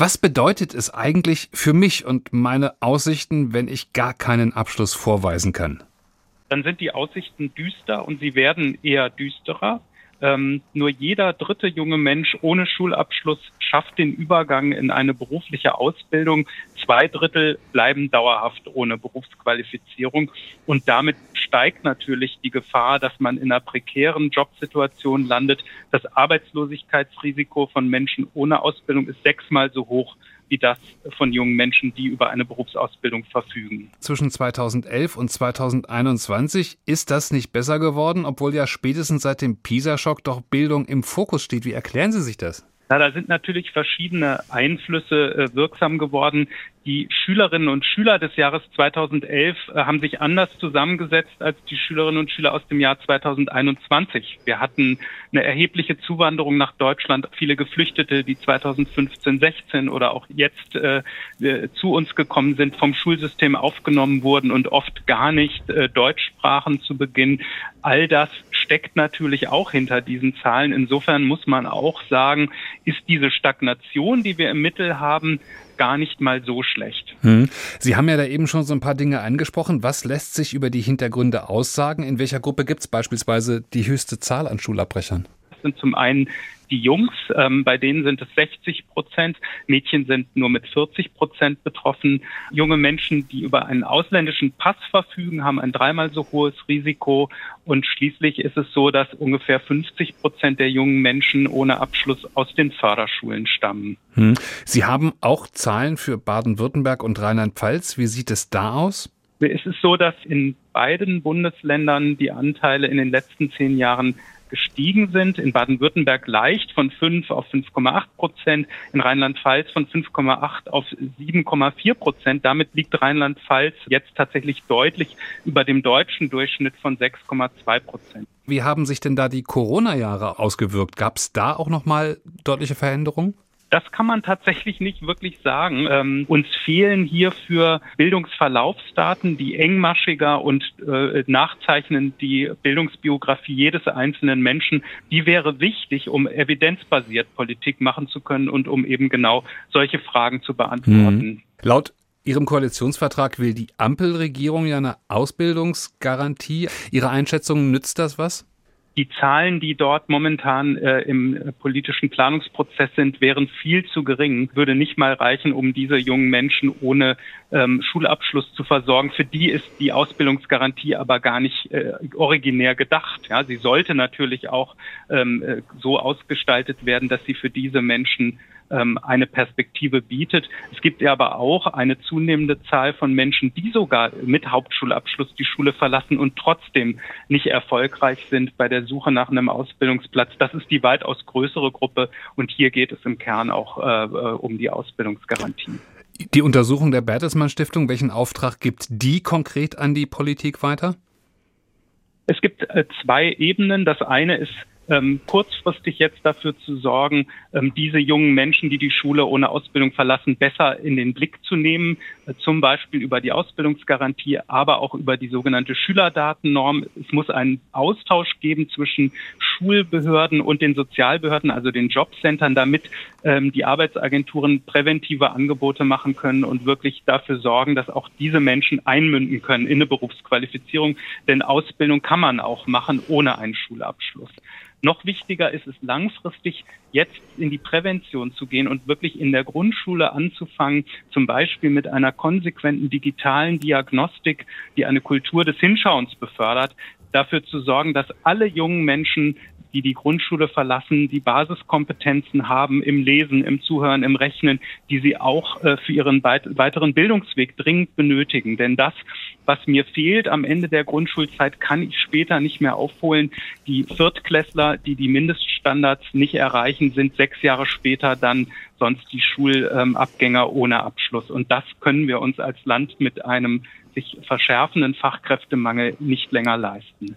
Was bedeutet es eigentlich für mich und meine Aussichten, wenn ich gar keinen Abschluss vorweisen kann? Dann sind die Aussichten düster und sie werden eher düsterer. Ähm, nur jeder dritte junge Mensch ohne Schulabschluss schafft den Übergang in eine berufliche Ausbildung. Zwei Drittel bleiben dauerhaft ohne Berufsqualifizierung. Und damit steigt natürlich die Gefahr, dass man in einer prekären Jobsituation landet. Das Arbeitslosigkeitsrisiko von Menschen ohne Ausbildung ist sechsmal so hoch wie das von jungen Menschen, die über eine Berufsausbildung verfügen. Zwischen 2011 und 2021 ist das nicht besser geworden, obwohl ja spätestens seit dem PISA-Schock doch Bildung im Fokus steht. Wie erklären Sie sich das? Na, da sind natürlich verschiedene Einflüsse äh, wirksam geworden. Die Schülerinnen und Schüler des Jahres 2011 äh, haben sich anders zusammengesetzt als die Schülerinnen und Schüler aus dem Jahr 2021. Wir hatten eine erhebliche Zuwanderung nach Deutschland, viele Geflüchtete, die 2015, 16 oder auch jetzt äh, äh, zu uns gekommen sind, vom Schulsystem aufgenommen wurden und oft gar nicht äh, Deutsch sprachen zu Beginn. All das steckt natürlich auch hinter diesen Zahlen. Insofern muss man auch sagen, ist diese Stagnation, die wir im Mittel haben, gar nicht mal so schlecht. Hm. Sie haben ja da eben schon so ein paar Dinge angesprochen. Was lässt sich über die Hintergründe aussagen? In welcher Gruppe gibt es beispielsweise die höchste Zahl an Schulabbrechern? Sind zum einen die Jungs, ähm, bei denen sind es 60 Prozent. Mädchen sind nur mit 40 Prozent betroffen. Junge Menschen, die über einen ausländischen Pass verfügen, haben ein dreimal so hohes Risiko. Und schließlich ist es so, dass ungefähr 50 Prozent der jungen Menschen ohne Abschluss aus den Förderschulen stammen. Hm. Sie haben auch Zahlen für Baden-Württemberg und Rheinland-Pfalz. Wie sieht es da aus? Es ist so, dass in beiden Bundesländern die Anteile in den letzten zehn Jahren gestiegen sind. In Baden-Württemberg leicht von 5 auf 5,8 Prozent, in Rheinland-Pfalz von 5,8 auf 7,4 Prozent. Damit liegt Rheinland-Pfalz jetzt tatsächlich deutlich über dem deutschen Durchschnitt von 6,2 Prozent. Wie haben sich denn da die Corona-Jahre ausgewirkt? Gab es da auch noch mal deutliche Veränderungen? Das kann man tatsächlich nicht wirklich sagen. Ähm, uns fehlen hierfür Bildungsverlaufsdaten, die engmaschiger und äh, nachzeichnen die Bildungsbiografie jedes einzelnen Menschen. Die wäre wichtig, um evidenzbasiert Politik machen zu können und um eben genau solche Fragen zu beantworten. Mhm. Laut Ihrem Koalitionsvertrag will die Ampelregierung ja eine Ausbildungsgarantie. Ihre Einschätzung, nützt das was? Die Zahlen, die dort momentan äh, im politischen Planungsprozess sind, wären viel zu gering, würde nicht mal reichen, um diese jungen Menschen ohne ähm, Schulabschluss zu versorgen. Für die ist die Ausbildungsgarantie aber gar nicht äh, originär gedacht. Ja, sie sollte natürlich auch ähm, äh, so ausgestaltet werden, dass sie für diese Menschen ähm, eine Perspektive bietet. Es gibt aber auch eine zunehmende Zahl von Menschen, die sogar mit Hauptschulabschluss die Schule verlassen und trotzdem nicht erfolgreich sind bei der Suche nach einem Ausbildungsplatz. Das ist die weitaus größere Gruppe und hier geht es im Kern auch äh, äh um die Ausbildungsgarantie. Die Untersuchung der Bertelsmann Stiftung, welchen Auftrag gibt die konkret an die Politik weiter? Es gibt äh, zwei Ebenen. Das eine ist ähm, kurzfristig jetzt dafür zu sorgen, ähm, diese jungen Menschen, die die Schule ohne Ausbildung verlassen, besser in den Blick zu nehmen, äh, zum Beispiel über die Ausbildungsgarantie, aber auch über die sogenannte Schülerdatennorm. Es muss einen Austausch geben zwischen Schulbehörden und den Sozialbehörden, also den Jobcentern, damit ähm, die Arbeitsagenturen präventive Angebote machen können und wirklich dafür sorgen, dass auch diese Menschen einmünden können in eine Berufsqualifizierung. Denn Ausbildung kann man auch machen ohne einen Schulabschluss. Noch wichtiger ist es langfristig, jetzt in die Prävention zu gehen und wirklich in der Grundschule anzufangen, zum Beispiel mit einer konsequenten digitalen Diagnostik, die eine Kultur des Hinschauens befördert, dafür zu sorgen, dass alle jungen Menschen die die Grundschule verlassen, die Basiskompetenzen haben im Lesen, im Zuhören, im Rechnen, die sie auch äh, für ihren weiteren Bildungsweg dringend benötigen. Denn das, was mir fehlt am Ende der Grundschulzeit, kann ich später nicht mehr aufholen. Die Viertklässler, die die Mindeststandards nicht erreichen, sind sechs Jahre später dann sonst die Schulabgänger ohne Abschluss. Und das können wir uns als Land mit einem sich verschärfenden Fachkräftemangel nicht länger leisten.